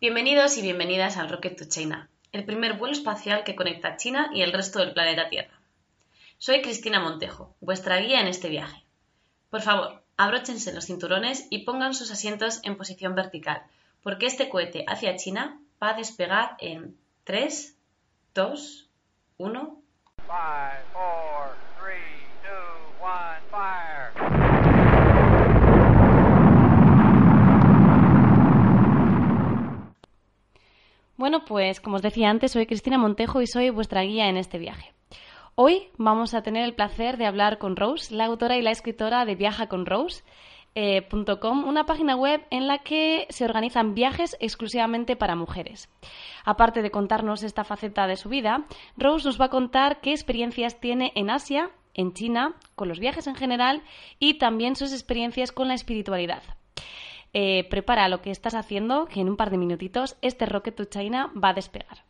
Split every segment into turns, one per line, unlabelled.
Bienvenidos y bienvenidas al Rocket to China, el primer vuelo espacial que conecta China y el resto del planeta Tierra. Soy Cristina Montejo, vuestra guía en este viaje. Por favor, abróchense los cinturones y pongan sus asientos en posición vertical, porque este cohete hacia China va a despegar en 3, 2, 1. Bueno, pues como os decía antes, soy Cristina Montejo y soy vuestra guía en este viaje. Hoy vamos a tener el placer de hablar con Rose, la autora y la escritora de viajaconrose.com, eh, una página web en la que se organizan viajes exclusivamente para mujeres. Aparte de contarnos esta faceta de su vida, Rose nos va a contar qué experiencias tiene en Asia, en China, con los viajes en general y también sus experiencias con la espiritualidad. Eh, prepara lo que estás haciendo, que en un par de minutitos este Rocket to China va a despegar.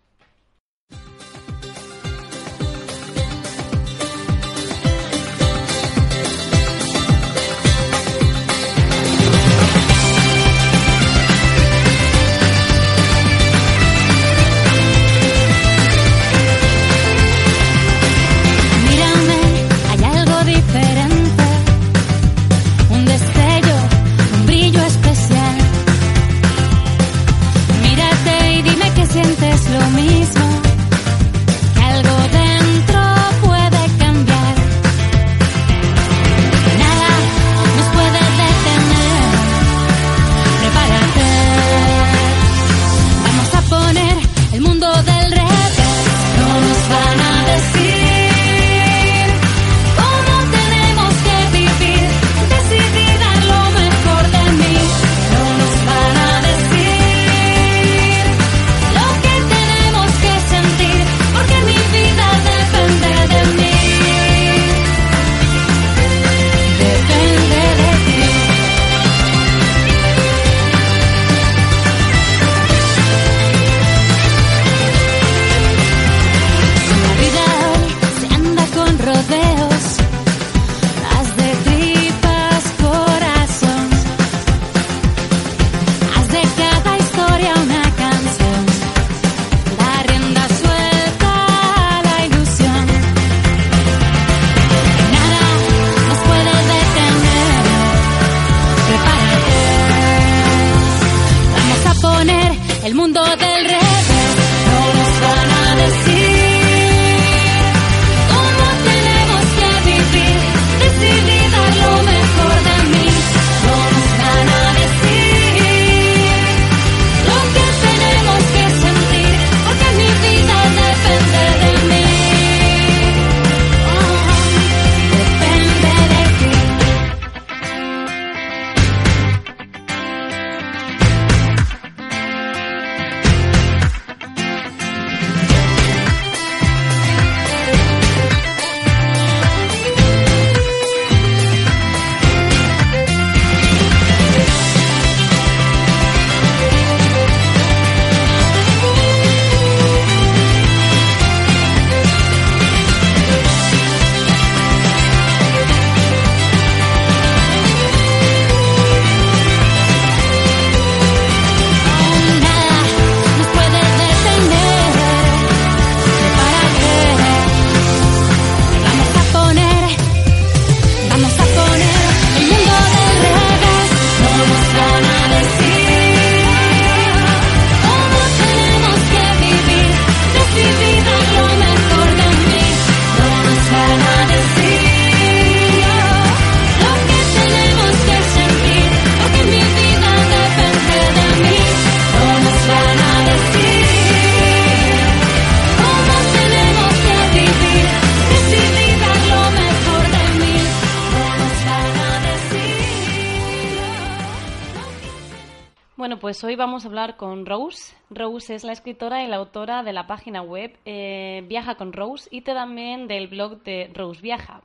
Hoy vamos a hablar con Rose. Rose es la escritora y la autora de la página web eh, Viaja con Rose y también del blog de Rose Viaja.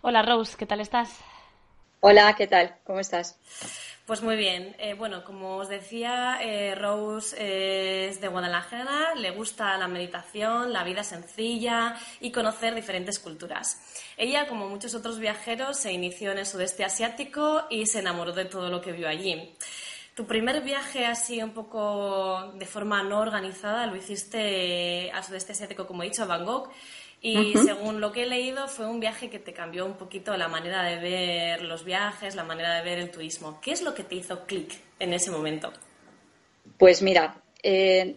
Hola Rose, ¿qué tal estás?
Hola, ¿qué tal? ¿Cómo estás?
Pues muy bien. Eh, bueno, como os decía, eh, Rose es de Guadalajara, le gusta la meditación, la vida sencilla y conocer diferentes culturas. Ella, como muchos otros viajeros, se inició en el sudeste asiático y se enamoró de todo lo que vio allí.
Tu primer viaje así un poco de forma no organizada lo hiciste al sudeste asiático, como he dicho, a Bangkok. Y según lo que he leído, fue un viaje que te cambió un poquito la manera de ver los viajes, la manera de ver el turismo. ¿Qué es lo que te hizo clic en ese momento?
Pues mira, eh,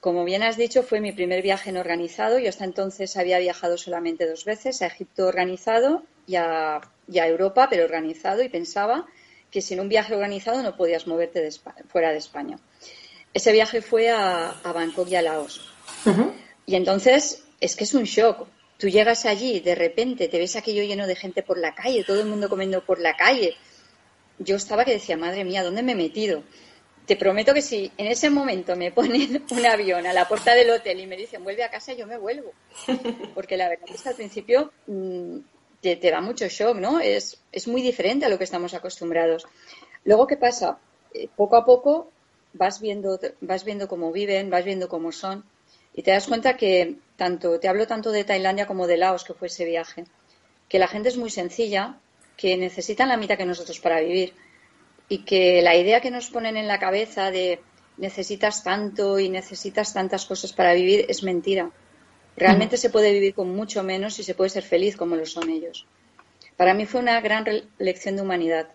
como, bien has dicho, fue mi primer viaje no organizado. Yo hasta entonces había viajado solamente dos veces, a Egipto organizado y a, Europa, pero organizado, y pensaba que sin un viaje organizado no podías moverte fuera de España. Ese viaje fue a, Bangkok y a Laos. Y entonces es que es un shock. Tú llegas allí, de repente te ves aquello lleno de gente por la calle, todo el mundo comiendo por la calle. Yo estaba que decía, madre mía, ¿dónde me he metido? Te prometo que si en ese momento me ponen un avión a la puerta del hotel y me dicen vuelve a casa, yo me vuelvo. Porque la verdad es que al principio mm, te, da mucho shock, ¿no? Es, es muy diferente a lo que estamos acostumbrados. Luego, ¿qué pasa? Eh, poco a poco vas viendo, vas viendo cómo viven, vas viendo cómo son y te das cuenta que tanto, te hablo tanto de Tailandia como de Laos, que fue ese viaje, que la gente es muy sencilla, que necesitan la mitad que nosotros para vivir y que la idea que nos ponen en la cabeza de necesitas tanto y necesitas tantas cosas para vivir es mentira. Realmente se puede vivir con mucho menos y se puede ser feliz como lo son ellos. Para mí fue una gran lección de humanidad,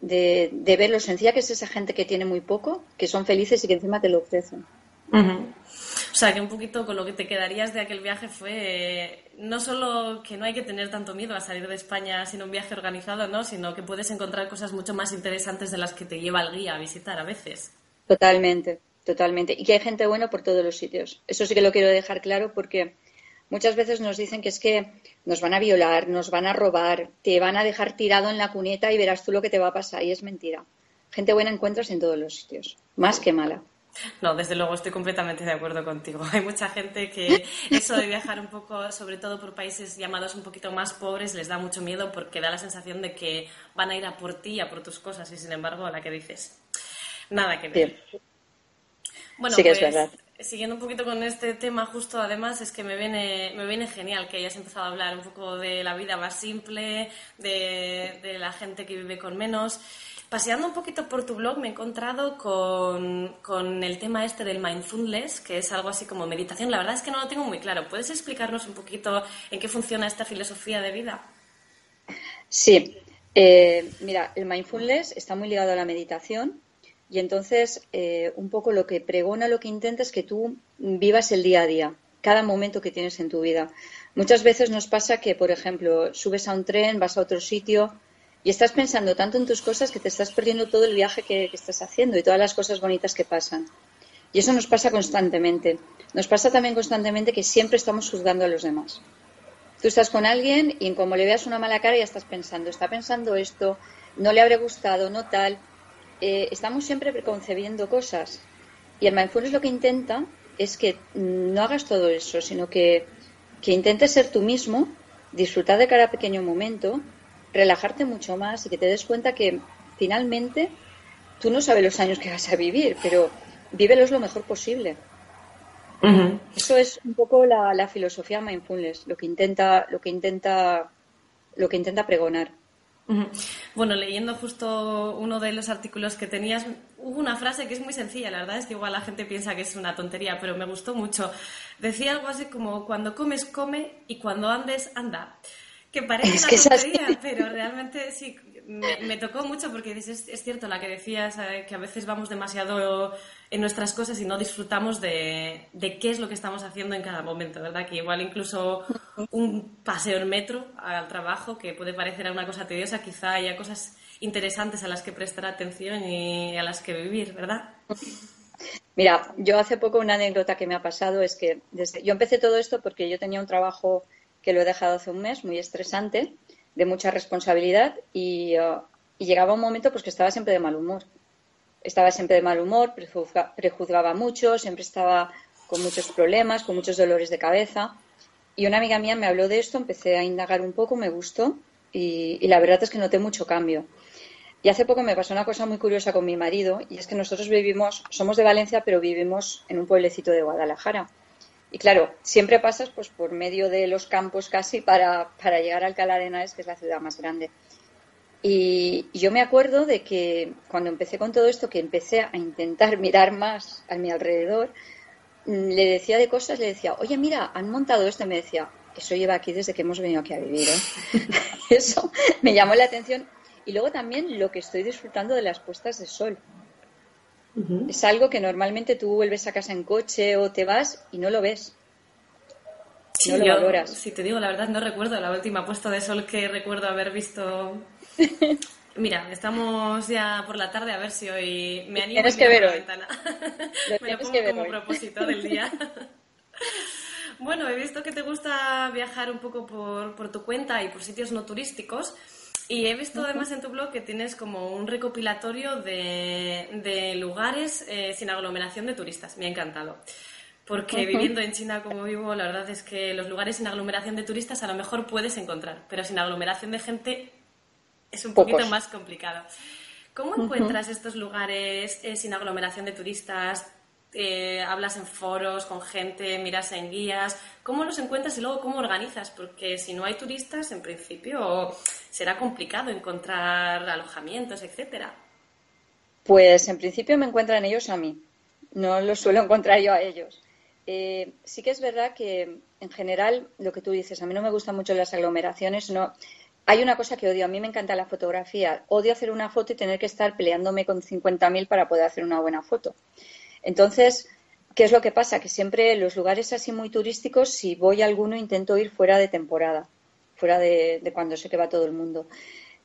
de, ver lo sencilla que es esa gente que tiene muy poco, que son felices y que encima te lo ofrecen.
O sea, que un poquito con lo que te quedarías de aquel viaje fue eh, no solo que no hay que tener tanto miedo a salir de España sin un viaje organizado, ¿no? Sino que puedes encontrar cosas mucho más interesantes de las que te lleva el guía a visitar a veces.
Totalmente. Totalmente. Y que hay gente buena por todos los sitios. Eso sí que lo quiero dejar claro porque muchas veces nos dicen que es que nos van a violar, nos van a robar, te van a dejar tirado en la cuneta y verás tú lo que te va a pasar. Y es mentira. Gente buena encuentras en todos los sitios, más que mala.
No, desde luego estoy completamente de acuerdo contigo. Hay mucha gente que eso de viajar un poco, sobre todo por países llamados un poquito más pobres, les da mucho miedo porque da la sensación de que van a ir a por ti, a por tus cosas y sin embargo a la que dices, nada que ver. Bueno, pues, Siguiendo un poquito con este tema, justo además es que me viene, me viene genial que hayas empezado a hablar un poco de la vida más simple, de, de la gente que vive con menos. Paseando un poquito por tu blog me he encontrado con, con, el tema este del mindfulness, que es algo así como meditación. La verdad es que no lo tengo muy claro. ¿Puedes explicarnos un poquito en qué funciona esta filosofía de vida?
Sí, eh, mira, el mindfulness está muy ligado a la meditación y entonces, eh, un poco lo que pregona, lo que intenta es que tú vivas el día a día, cada momento que tienes en tu vida. Muchas veces nos pasa que, por ejemplo, subes a un tren, vas a otro sitio y estás pensando tanto en tus cosas que te estás perdiendo todo el viaje que, que estás haciendo y todas las cosas bonitas que pasan. Y eso nos pasa constantemente. Nos pasa también constantemente que siempre estamos juzgando a los demás. Tú estás con alguien y como le veas una mala cara ya estás pensando, está pensando esto, no le habré gustado, no tal. Eh, estamos siempre preconcebiendo cosas. Y el mindfulness lo que intenta es que no hagas todo eso, sino que, que intentes ser tú mismo, disfrutar de cada pequeño momento, relajarte mucho más y que te des cuenta que finalmente tú no sabes los años que vas a vivir, pero vívelos lo mejor posible. Eso es un poco la, la, filosofía mindfulness, lo que intenta, lo que intenta, lo que intenta pregonar.
Bueno, leyendo justo uno de los artículos que tenías, hubo una frase que es muy sencilla, la verdad es que igual la gente piensa que es una tontería, pero me gustó mucho. Decía algo así como, cuando comes, come y cuando andes, anda. Que parece una tontería, pero realmente sí, me, tocó mucho porque es, es, cierto la que decías, eh, que a veces vamos demasiado en nuestras cosas y no disfrutamos de, qué es lo que estamos haciendo en cada momento, ¿verdad? Que igual incluso un paseo en metro al trabajo, que puede parecer una cosa tediosa, quizá haya cosas interesantes a las que prestar atención y a las que vivir, ¿verdad?
Mira, yo hace poco una anécdota que me ha pasado es que desde, yo empecé todo esto porque yo tenía un trabajo que lo he dejado hace un mes, muy estresante, de mucha responsabilidad y, uh, y llegaba un momento pues que estaba siempre de mal humor. Estaba siempre de mal humor, prejuzgaba mucho, siempre estaba con muchos problemas, con muchos dolores de cabeza. Y una amiga mía me habló de esto, empecé a indagar un poco, me gustó y, y, la verdad es que noté mucho cambio. Y hace poco me pasó una cosa muy curiosa con mi marido y es que nosotros vivimos, somos de Valencia, pero vivimos en un pueblecito de Guadalajara. Y claro, siempre pasas pues por medio de los campos casi para, para llegar a Alcalá de Henares, que es la ciudad más grande. Y yo me acuerdo de que cuando empecé con todo esto, que empecé a intentar mirar más a mi alrededor, mm, le decía de cosas, le decía, oye, mira, han montado esto, y me decía, eso lleva aquí desde que hemos venido aquí a vivir. ¿eh? eso me llamó la atención. Y luego también lo que estoy disfrutando de las puestas de sol. Es algo que normalmente tú vuelves a casa en coche o te vas y no lo ves.
no lo valoras. Si te digo la verdad, no recuerdo la última puesta de sol que recuerdo haber visto. Mira, estamos ya por la tarde a ver si hoy me animo
Tienes que ver
la ventana. me lo pongo como propósito del día. bueno, he visto que te gusta viajar un poco por, por tu cuenta y por sitios no turísticos. Y he visto además en tu blog que tienes como un recopilatorio de, lugares eh, sin aglomeración de turistas. Me ha encantado. Porque viviendo en China como vivo, la verdad es que los lugares sin aglomeración de turistas a lo mejor puedes encontrar, pero sin aglomeración de gente es un poquito más complicado. ¿Cómo encuentras estos lugares eh, sin aglomeración de turistas? Eh, hablas en foros con gente, miras en guías. ¿Cómo los encuentras y luego cómo organizas? Porque si no hay turistas, en principio será complicado encontrar alojamientos, etcétera.
Pues en principio me encuentran ellos a mí. No los suelo encontrar yo a ellos. Eh, sí que es verdad que en general lo que tú dices, a mí no me gustan mucho las aglomeraciones, no. Hay una cosa que odio, a mí me encanta la fotografía. Odio hacer una foto y tener que estar peleándome con 50.000 para poder hacer una buena foto. Entonces, ¿qué es lo que pasa? Que siempre los lugares así muy turísticos, si voy a alguno, intento ir fuera de temporada, fuera de, cuando sé que va todo el mundo.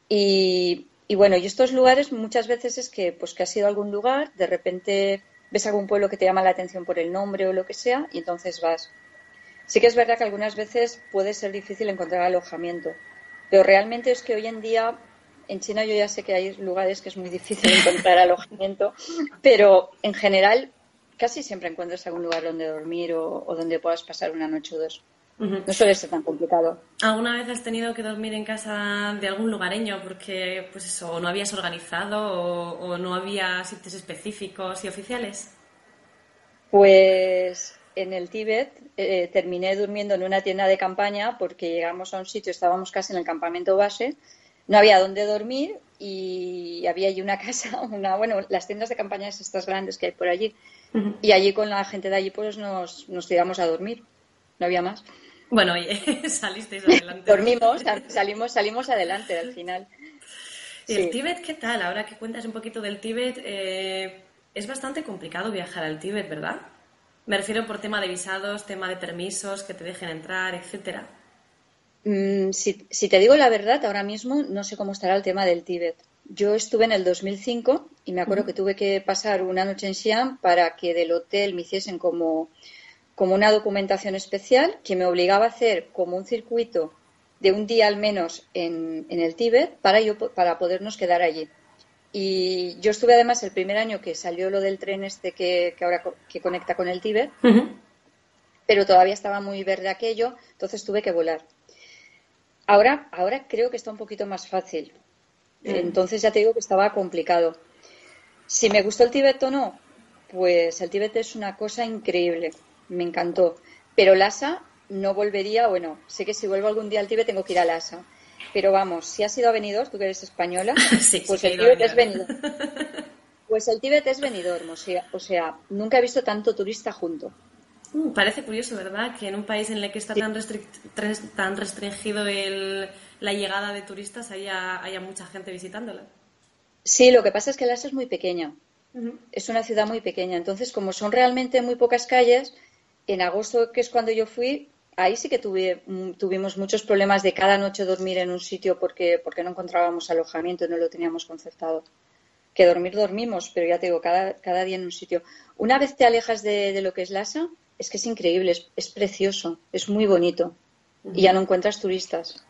Y, bueno, y estos lugares muchas veces es que, pues que has ido a algún lugar, de repente ves algún pueblo que te llama la atención por el nombre o lo que sea, y entonces vas. Sí que es verdad que algunas veces puede ser difícil encontrar alojamiento, pero realmente es que hoy en día en China yo ya sé que hay lugares que es muy difícil encontrar alojamiento, pero en general casi siempre encuentras algún lugar donde dormir o, donde puedas pasar una noche o dos. No suele ser tan complicado.
¿Alguna vez has tenido que dormir en casa de algún lugareño porque, pues eso, no habías organizado o, no había sitios específicos y oficiales?
Pues en el Tíbet eh, terminé durmiendo en una tienda de campaña porque llegamos a un sitio, estábamos casi en el campamento base no había dónde dormir y había allí una casa, una, bueno, las tiendas de campaña estas grandes que hay por allí. Y allí con la gente de allí pues nos, nos tiramos a dormir. No había más.
Bueno, oye, salisteis adelante.
Dormimos, salimos, salimos adelante al final.
¿Y el Tíbet qué tal? Ahora que cuentas un poquito del Tíbet, eh, es bastante complicado viajar al Tíbet, ¿verdad? Me refiero por tema de visados, tema de permisos, que te dejen entrar, etcétera.
Mm, si, te digo la verdad, ahora mismo no sé cómo estará el tema del Tíbet. Yo estuve en el 2005 y me acuerdo que tuve que pasar una noche en Xi'an para que del hotel me hiciesen como, como una documentación especial que me obligaba a hacer como un circuito de un día al menos en, el Tíbet para, yo, para podernos quedar allí. Y yo estuve además el primer año que salió lo del tren este que, ahora que conecta con el Tíbet, pero todavía estaba muy verde aquello, entonces tuve que volar. Ahora, ahora creo que está un poquito más fácil. Mm. Entonces ya te digo que estaba complicado. Si me gustó el Tíbet o no, pues el Tíbet es una cosa increíble. Me encantó. Pero Lhasa no volvería, bueno, sé que si vuelvo algún día al Tíbet tengo que ir a Lhasa. Pero vamos, si has ido a Benidorm, tú que eres española, pues el Tíbet es Benidorm. Pues el Tíbet es Benidorm, o sea, o sea, nunca he visto tanto turista junto.
Mm, parece curioso, ¿verdad? Que en un país en el que está tan, tan restringido la llegada de turistas haya, haya mucha gente visitándola.
Sí, lo que pasa es que Lhasa es muy pequeña. Es una ciudad muy pequeña. Entonces, como son realmente muy pocas calles, en agosto, que es cuando yo fui, ahí sí que tuve, mm, tuvimos muchos problemas de cada noche dormir en un sitio porque, porque no encontrábamos alojamiento y no lo teníamos concertado. Que dormir dormimos, pero ya te digo, cada, cada día en un sitio. Una vez te alejas de, de lo que es Lhasa, es que es increíble, es, precioso, es muy bonito. Y ya no encuentras turistas.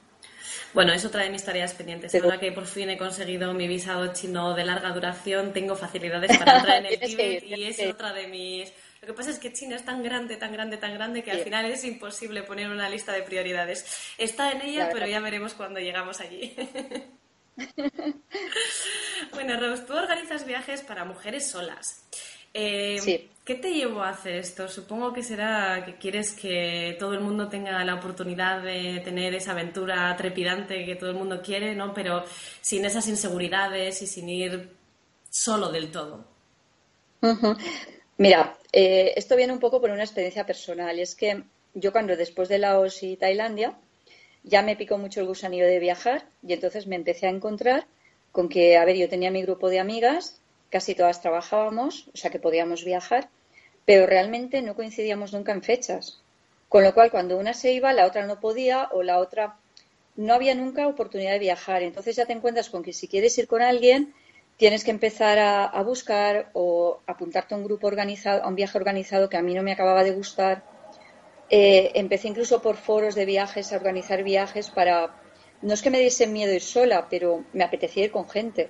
Bueno, es otra de mis tareas pendientes. Ahora que por fin he conseguido mi visado chino de larga duración, tengo facilidades para entrar en el Tíbet y es otra de mis... Lo que pasa es que China es tan grande, tan grande, tan grande que al final es imposible poner una lista de prioridades. Está en ella, pero ya veremos cuando llegamos allí. bueno, Rose, tú organizas viajes para mujeres solas. Eh, ¿Qué te llevó a hacer esto? Supongo que será que quieres que todo el mundo tenga la oportunidad de tener esa aventura trepidante que todo el mundo quiere, ¿no? Pero sin esas inseguridades y sin ir solo del todo.
Mira, eh, esto viene un poco por una experiencia personal. Es que yo cuando después de Laos y Tailandia ya me picó mucho el gusanillo de viajar y entonces me empecé a encontrar con que, a ver, yo tenía mi grupo de amigas, casi todas trabajábamos, o sea que podíamos viajar, pero realmente no coincidíamos nunca en fechas. Con lo cual, cuando una se iba, la otra no podía o la otra no había nunca oportunidad de viajar. Entonces ya te encuentras con que si quieres ir con alguien, tienes que empezar a, buscar o apuntarte a un grupo organizado, a un viaje organizado que a mí no me acababa de gustar. Eh, empecé incluso por foros de viajes a organizar viajes para, no es que me diese miedo ir sola, pero me apetecía ir con gente.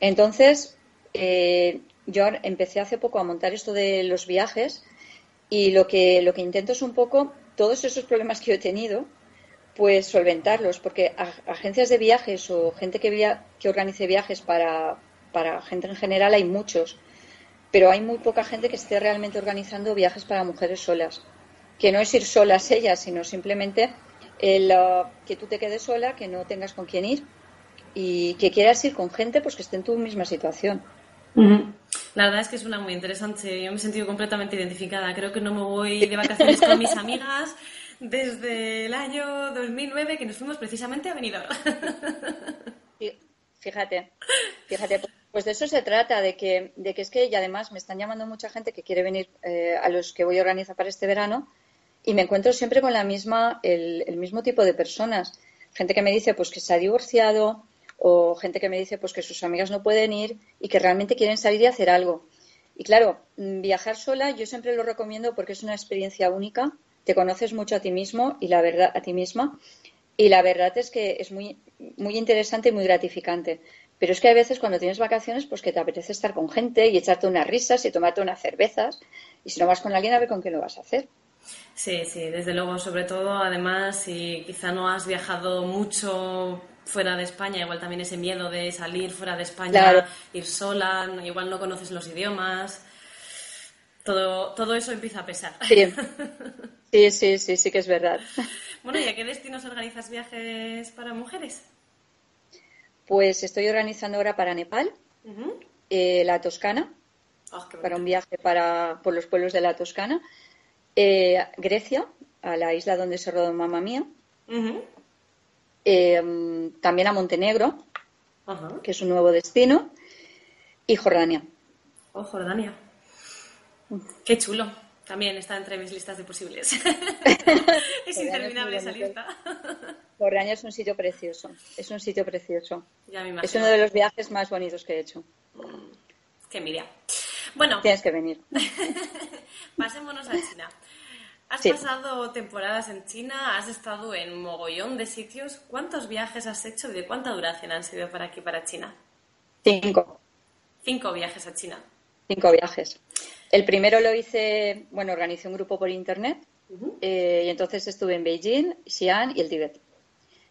Entonces, eh, yo empecé hace poco a montar esto de los viajes y lo que, lo que intento es un poco todos esos problemas que yo he tenido, pues solventarlos, porque agencias de viajes o gente que, que organice viajes para, para gente en general hay muchos, pero hay muy poca gente que esté realmente organizando viajes para mujeres solas, que no es ir solas ellas, sino simplemente el, uh, que tú te quedes sola, que no tengas con quién ir y que quieras ir con gente pues que esté en tu misma situación.
La verdad es que es una muy interesante. Yo me he sentido completamente identificada. Creo que no me voy de vacaciones con mis amigas desde el año 2009 que nos fuimos precisamente a Benidorm.
Fíjate, fíjate, pues de eso se trata, de que, de que es que, y además me están llamando mucha gente que quiere venir eh, a los que voy a organizar para este verano y me encuentro siempre con la misma, el, el, mismo tipo de personas. Gente que me dice pues que se ha divorciado o gente que me dice pues que sus amigas no pueden ir y que realmente quieren salir y hacer algo. Y claro, viajar sola yo siempre lo recomiendo porque es una experiencia única te conoces mucho a ti mismo y la verdad a ti misma y la verdad es que es muy muy interesante y muy gratificante. Pero es que hay veces cuando tienes vacaciones, pues que te apetece estar con gente y echarte unas risas y tomarte unas cervezas. Y si no vas con alguien, a ver con qué lo vas a hacer.
Sí, sí, desde luego, sobre todo, además, si quizá no has viajado mucho fuera de España, igual también ese miedo de salir fuera de España, ir sola, igual no conoces los idiomas, todo, todo eso empieza a pesar.
Sí. Sí, sí, sí, sí que es verdad.
Bueno, ¿y a qué destinos organizas viajes para mujeres?
Pues estoy organizando ahora para Nepal, eh, la Toscana, ah, para un viaje para, por los pueblos de la Toscana, eh, Grecia, a la isla donde se rodó Mamma Mía, eh, también a Montenegro, que es un nuevo destino, y Jordania.
Oh, Jordania. Qué chulo. También está entre mis listas de posibles. es interminable esa lista.
Jordania es un sitio precioso. Es un sitio precioso. es uno de los viajes más bonitos que he hecho.
Qué envidia. Bueno.
Tienes que venir.
Pasémonos a China. Has pasado temporadas en China, has estado en mogollón de sitios. ¿Cuántos viajes has hecho y de cuánta duración han sido para aquí, para China?
Cinco.
Cinco viajes a China.
Cinco viajes. El primero lo hice, bueno, organicé un grupo por internet eh, y entonces estuve en Beijing, Xi'an y el Tíbet.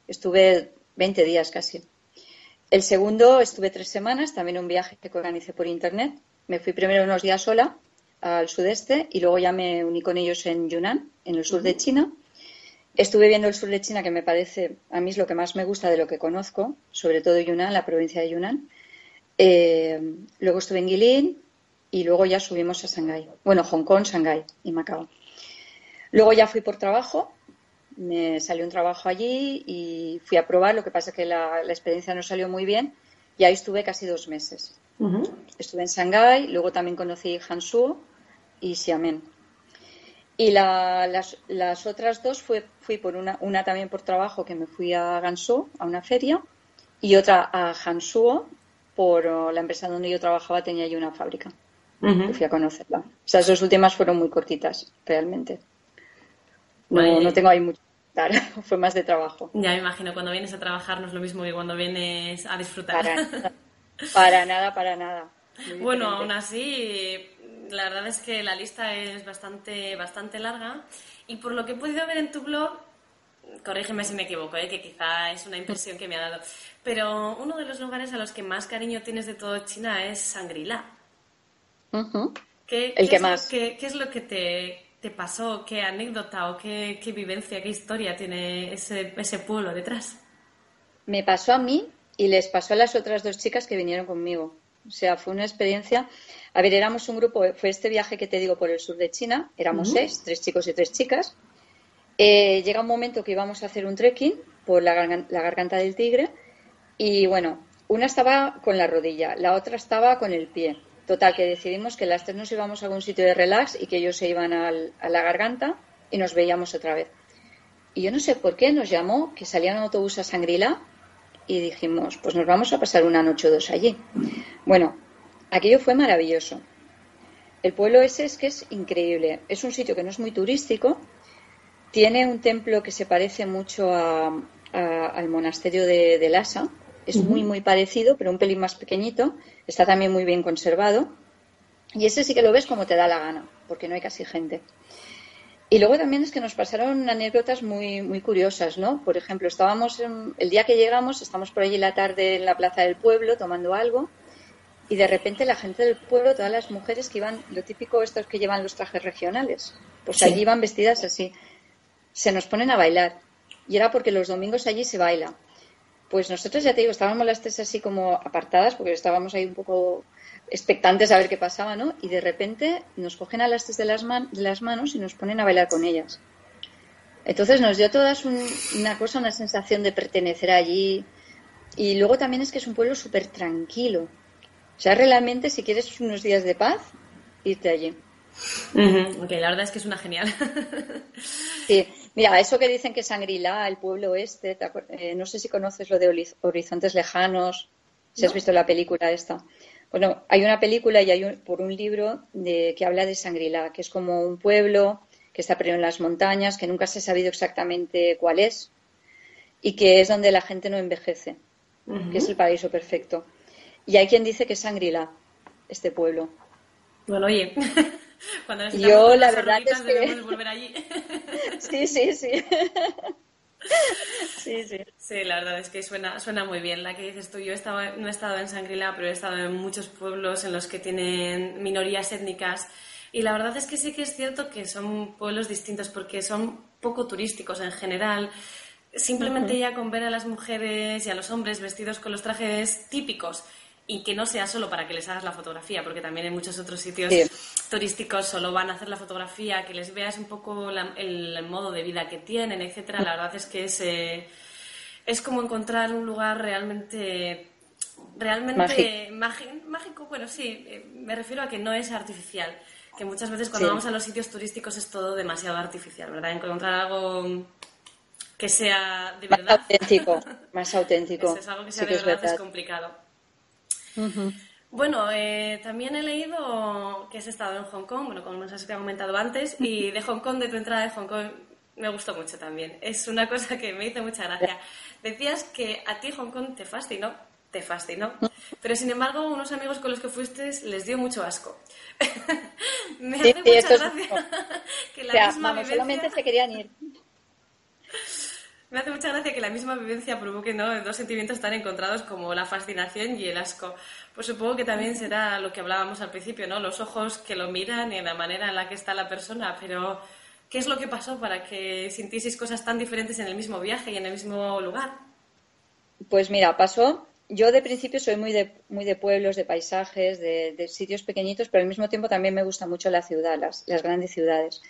Estuve 20 días casi. El segundo estuve tres semanas, también un viaje que organicé por internet. Me fui primero unos días sola al sudeste y luego ya me uní con ellos en Yunnan, en el sur de China. Estuve viendo el sur de China, que me parece, a mí es lo que más me gusta de lo que conozco, sobre todo Yunnan, la provincia de Yunnan. Eh, luego estuve en Guilin, y luego ya subimos a Shanghái. Bueno, Hong Kong, Shanghái y Macao. Luego ya fui por trabajo, me salió un trabajo allí y fui a probar, lo que pasa es que la, experiencia no salió muy bien y ahí estuve casi dos meses. Estuve en Shanghái, luego también conocí Hangzhou y Xiamen. Y las, otras dos fue, fui por una, una también por trabajo que me fui a Gansu, a una feria, y otra a Hangzhou, por la empresa donde yo trabajaba tenía allí una fábrica fui a conocerla. Esas dos últimas fueron muy cortitas, realmente. No, tengo ahí mucho fue más de trabajo.
Ya me imagino, cuando vienes a trabajar no es lo mismo que cuando vienes a disfrutar.
Para nada, para nada.
bueno, aún así, la verdad es que la lista es bastante, bastante larga y por lo que he podido ver en tu blog, corrígeme si me equivoco, ¿eh? que quizá es una impresión que me ha dado, pero uno de los lugares a los que más cariño tienes de todo China es Sangrila.
El que más.
qué, es lo que te, pasó? ¿Qué anécdota o qué, vivencia, qué historia tiene ese, ese pueblo detrás?
Me pasó a mí y les pasó a las otras dos chicas que vinieron conmigo. O sea, fue una experiencia. A ver, éramos un grupo, fue este viaje que te digo por el sur de China, éramos seis, tres chicos y tres chicas. Eh, llega un momento que íbamos a hacer un trekking por la, garganta del tigre y bueno, una estaba con la rodilla, la otra estaba con el pie. Total, que decidimos que las tres nos íbamos a algún sitio de relax y que ellos se iban a la garganta y nos veíamos otra vez. Y yo no sé por qué nos llamó que salía un autobús a Sangrila y dijimos, pues nos vamos a pasar una noche o dos allí. Bueno, aquello fue maravilloso. El pueblo ese es que es increíble. Es un sitio que no es muy turístico. Tiene un templo que se parece mucho al monasterio de, Lhasa. Es muy, muy parecido, pero un pelín más pequeñito. Está también muy bien conservado. Y ese sí que lo ves como te da la gana, porque no hay casi gente. Y luego también es que nos pasaron anécdotas muy, muy curiosas, ¿no? Por ejemplo, estábamos el día que llegamos, estamos por allí la tarde en la plaza del pueblo tomando algo y de repente la gente del pueblo, todas las mujeres que iban, lo típico estos que llevan los trajes regionales, pues allí iban vestidas así, se nos ponen a bailar y era porque los domingos allí se baila. Pues nosotros ya te digo, estábamos las tres así como apartadas porque estábamos ahí un poco expectantes a ver qué pasaba, ¿no? Y de repente nos cogen a las tres de las, de las manos y nos ponen a bailar con ellas. Entonces nos dio todas una cosa, una sensación de pertenecer allí. Y luego también es que es un pueblo súper tranquilo. O sea, realmente si quieres unos días de paz, irte allí.
Ok, la verdad es que es una genial.
sí, mira, eso que dicen que Sangrila, el pueblo este, eh, no sé si conoces lo de Horizontes Lejanos, si has visto la película esta. Bueno, hay una película y hay por un libro de, que habla de Sangrila, que es como un pueblo que está perdido en las montañas, que nunca se ha sabido exactamente cuál es y que es donde la gente no envejece, que es el paraíso perfecto. Y hay quien dice que es Sangrila, este pueblo.
Bueno, oye,
cuando yo la verdad es que
volver allí.
sí, sí, sí. Sí, sí.
Sí, la verdad es que suena, suena muy bien la que dices tú. Yo estaba, no he estado en Sangrila, pero he estado en muchos pueblos en los que tienen minorías étnicas. Y la verdad es que sí que es cierto que son pueblos distintos porque son poco turísticos en general. Simplemente ya con ver a las mujeres y a los hombres vestidos con los trajes típicos y que no sea solo para que les hagas la fotografía, porque también en muchos otros sitios turísticos solo van a hacer la fotografía, que les veas un poco el, modo de vida que tienen, etcétera. La verdad es que es, eh, es como encontrar un lugar realmente realmente mágico. Bueno, sí, eh, me refiero a que no es artificial, que muchas veces cuando vamos a los sitios turísticos es todo demasiado artificial, ¿verdad? Encontrar algo que sea de verdad.
Más auténtico, más auténtico.
es algo que sea de verdad es complicado. Bueno, eh, también he leído que has estado en Hong Kong, bueno, como nos has comentado antes, y de Hong Kong, de tu entrada de Hong Kong, me gustó mucho también. Es una cosa que me hizo mucha gracia. Decías que a ti Hong Kong te fascinó, te fascinó, pero sin embargo, unos amigos con los que fuiste les dio mucho asco. me hace mucha gracia que la misma vivencia...
solamente se querían ir.
Me hace mucha gracia que la misma vivencia provoque ¿no? dos sentimientos tan encontrados como la fascinación y el asco. Pues supongo que también será lo que hablábamos al principio, ¿no? Los ojos que lo miran y la manera en la que está la persona. Pero, ¿qué es lo que pasó para que sintieseis cosas tan diferentes en el mismo viaje y en el mismo lugar?
Pues mira, pasó. Yo de principio soy muy de, muy de pueblos, de paisajes, de, sitios pequeñitos, pero al mismo tiempo también me gusta mucho la ciudad, las, las grandes ciudades.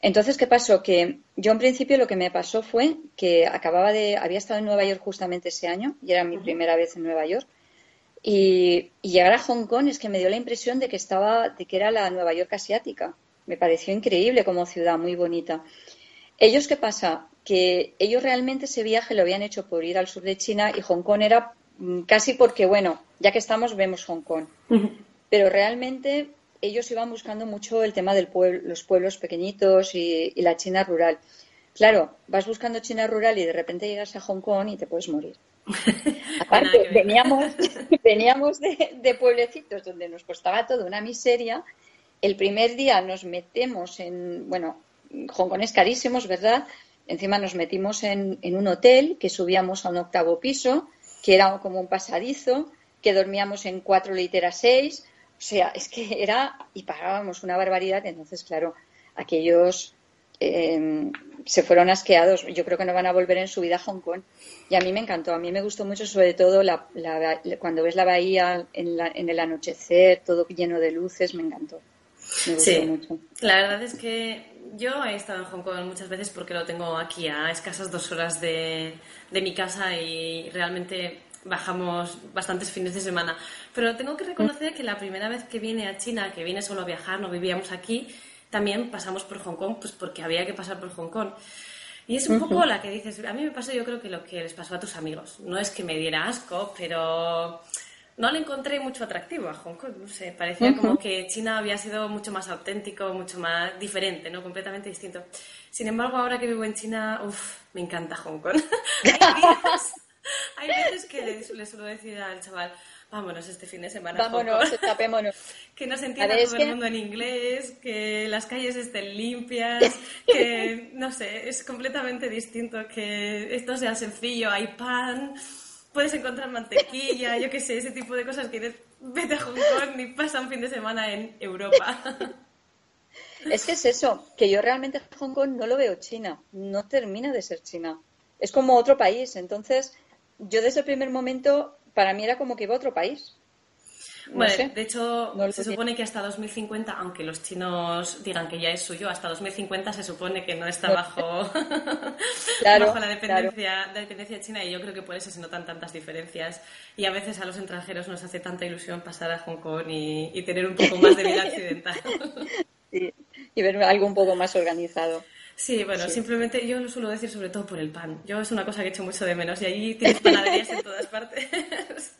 Entonces, ¿qué pasó? Que yo en principio lo que me pasó fue que acababa de, había estado en Nueva York justamente ese año y era mi primera vez en Nueva York. Y, llegar a Hong Kong es que me dio la impresión de que estaba, de que era la Nueva York asiática. Me pareció increíble como ciudad, muy bonita. Ellos, ¿qué pasa? Que ellos realmente ese viaje lo habían hecho por ir al sur de China y Hong Kong era mm, casi porque, bueno, ya que estamos, vemos Hong Kong. Pero realmente ellos iban buscando mucho el tema de pueblo, los pueblos pequeñitos y, la China rural. Claro, vas buscando China rural y de repente llegas a Hong Kong y te puedes morir. Aparte, veníamos, veníamos de, pueblecitos donde nos costaba todo una miseria. El primer día nos metemos en, bueno, Hong Kong es carísimo, ¿verdad? Encima nos metimos en, en un hotel que subíamos a un octavo piso, que era como un pasadizo, que dormíamos en cuatro literas seis sea, es que era, y pagábamos una barbaridad, entonces, claro, aquellos em, se fueron asqueados. Yo creo que no van a volver en su vida a Hong Kong. Y a mí me encantó, a mí me gustó mucho, sobre todo cuando ves la bahía en, el anochecer, todo lleno de luces, me encantó. Me gustó
sí.
mucho.
La verdad es que yo he estado en Hong Kong muchas veces porque lo tengo aquí a escasas dos horas de, de mi casa y realmente bajamos bastantes fines de semana. Pero tengo que reconocer que la primera vez que vine a China, que vine solo a viajar, no vivíamos aquí, también pasamos por Hong Kong, pues porque había que pasar por Hong Kong. Y es un poco la que dices, a mí me pasó yo creo que lo que les pasó a tus amigos. No es que me diera asco, pero no le encontré mucho atractivo a Hong Kong. No sé, parecía como que China había sido mucho más auténtico, mucho más diferente, ¿no? Completamente distinto. Sin embargo, ahora que vivo en China, uff, me encanta Hong Kong. hay, veces, que le, suelo decir al chaval, vámonos este fin de semana.
Vámonos, escapémonos.
que no se entienda todo el mundo en inglés, que las calles estén limpias, que no sé, es completamente distinto, que esto sea sencillo, hay pan, puedes encontrar mantequilla, yo qué sé, ese tipo de cosas que vete a Hong Kong y pasa un fin de semana en Europa.
Es que es eso, que yo realmente Hong Kong no lo veo China, no termina de ser China. Es como otro país, entonces yo desde el primer momento para mí era como que iba a otro país.
bueno, de hecho, se supone que hasta 2050, aunque los chinos digan que ya es suyo, hasta 2050 se supone que no está bajo, bajo la, dependencia, la dependencia china y yo creo que por eso se notan tantas diferencias y a veces a los extranjeros nos hace tanta ilusión pasar a Hong Kong y, tener un poco más de vida occidental.
y ver algo un poco más organizado.
Sí, bueno, simplemente yo lo suelo decir sobre todo por el pan. Yo es una cosa que echo mucho de menos y allí tienes panaderías en todas partes.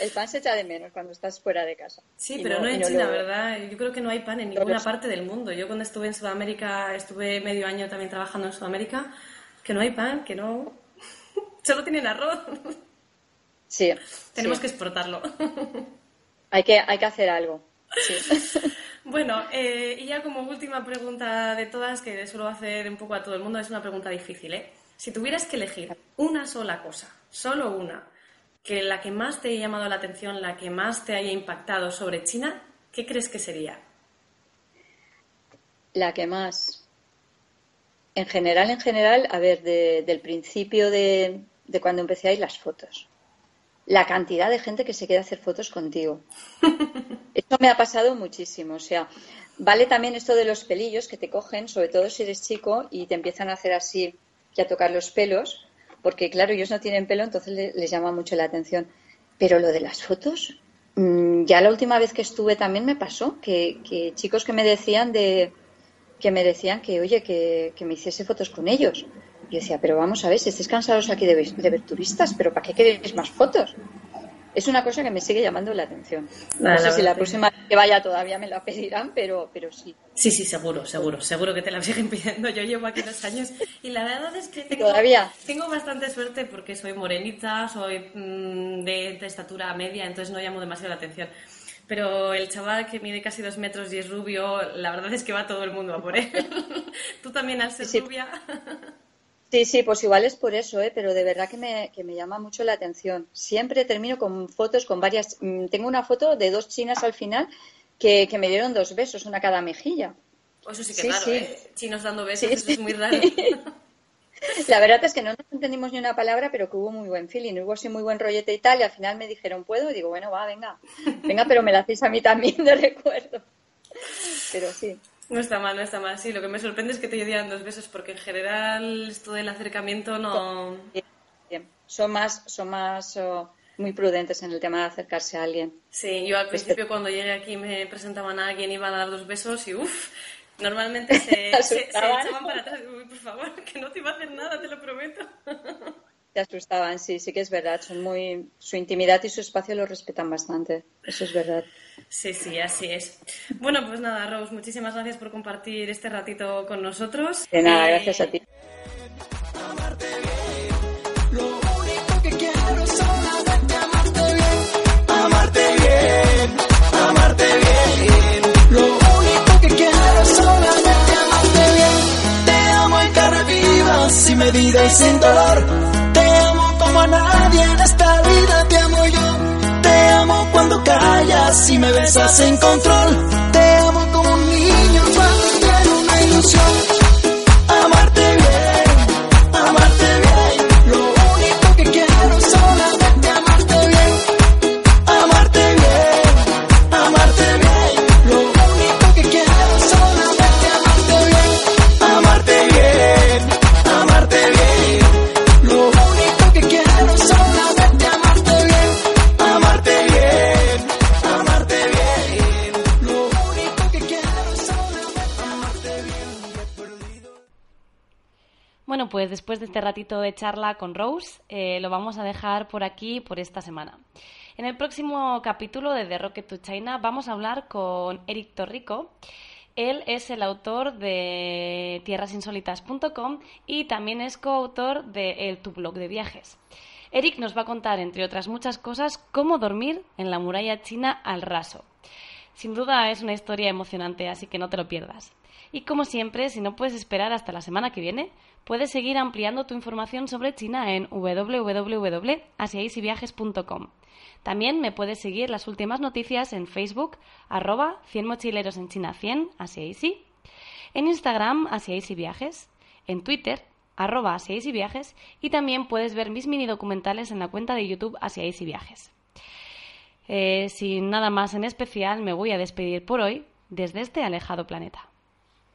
El pan se echa de menos cuando estás fuera de casa.
Sí, pero no, en China, ¿verdad? Yo creo que no hay pan en ninguna parte del mundo. Yo cuando estuve en Sudamérica, estuve medio año también trabajando en Sudamérica, que no hay pan, que no... Solo tienen arroz.
Sí.
Tenemos que exportarlo.
Hay que, hay que hacer algo. Sí.
Bueno, eh, y ya como última pregunta de todas, que suelo hacer un poco a todo el mundo, es una pregunta difícil, ¿eh? Si tuvieras que elegir una sola cosa, solo una, que la que más te haya llamado la atención, la que más te haya impactado sobre China, ¿qué crees que sería?
La que más. En general, en general, a ver, del principio de, de cuando empecé ahí las fotos la cantidad de gente que se queda a hacer fotos contigo. Esto me ha pasado muchísimo. O sea, vale también esto de los pelillos que te cogen, sobre todo si eres chico, y te empiezan a hacer así y a tocar los pelos, porque claro, ellos no tienen pelo, entonces les, llama mucho la atención. Pero lo de las fotos, mm, ya la última vez que estuve también me pasó, que, chicos que me decían de que me decían que, oye, que, que me hiciese fotos con ellos. Yo decía, pero vamos a ver, si estáis cansados aquí de, ver turistas, pero ¿para qué queréis más fotos? Es una cosa que me sigue llamando la atención. No, sé si la próxima vez que vaya todavía me la pedirán, pero, pero sí.
Sí, sí, seguro, seguro, seguro que te la siguen pidiendo. Yo llevo aquí dos años y la verdad es que tengo,
¿Todavía?
tengo bastante suerte porque soy morenita, soy mm, de, estatura media, entonces no llamo demasiado la atención pero el chaval que mide casi dos metros y es rubio, la verdad es que va todo el mundo a por él. Tú también al ser rubia.
Sí, sí, pues igual es por eso, ¿eh? pero de verdad que me, que me llama mucho la atención. Siempre termino con fotos, con varias. Mm, tengo una foto de dos chinas al final que, me dieron dos besos, una cada mejilla.
Eso sí que es raro, ¿eh? Chinos dando besos, eso es muy raro.
La verdad es que no nos entendimos ni una palabra, pero que hubo muy buen feeling, hubo así muy buen rollete y tal, y al final me dijeron, ¿puedo? Y digo, bueno, va, venga, venga, pero me la hacéis a mí también de recuerdo. Pero sí.
No está mal, no está mal. Sí, lo que me sorprende es que te dieran dos besos, porque en general esto del acercamiento no.
Son más, son más oh, muy prudentes en el tema de acercarse a alguien.
Sí, yo al principio cuando llegué aquí me presentaban a alguien, iba a dar dos besos y uff, normalmente se, se, echaban para atrás. Uy, por favor, que no te iba a hacer nada, te lo prometo.
Te asustaban, sí, sí que es verdad. Son muy, su intimidad y su espacio lo respetan bastante. Eso es verdad.
Sí, sí, así es. Bueno, pues nada, Rose, muchísimas gracias por compartir este ratito con nosotros.
De nada, gracias a ti.
Lo único que quiero es solamente amarte bien, amarte bien, amarte bien. Lo único que quiero es solamente amarte bien. Te amo en carne viva, sin medida y sin dolor. Te amo como a nadie en esta cuando callas
y me besas en control. Te amo como un niño cuando tiene una ilusión.
De charla con Rose, eh, lo vamos a dejar por aquí por esta semana. En el próximo capítulo de The Rocket to China vamos a hablar con Eric Torrico. Él es el autor de tierrasinsólitas.com y también es coautor de el Tu blog de viajes. Eric nos va a contar, entre otras muchas cosas, cómo dormir en la muralla china al raso. Sin duda es una historia emocionante, así que no te lo pierdas. Y como siempre, si no puedes esperar hasta la semana que viene, puedes seguir ampliando tu información sobre China en www.asiaisyviajes.com. También me puedes seguir las últimas noticias en Facebook, arroba 100 mochileros en China 100, Asiaisi, en Instagram, Asiaisi Viajes, en Twitter, arroba Asiaisi Viajes, y también puedes ver mis mini documentales en la cuenta de YouTube Asiaisi Viajes. Eh, sin nada más en especial, me voy a despedir por hoy desde este alejado planeta.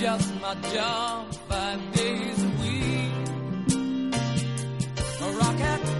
just my job five days a week. A rocket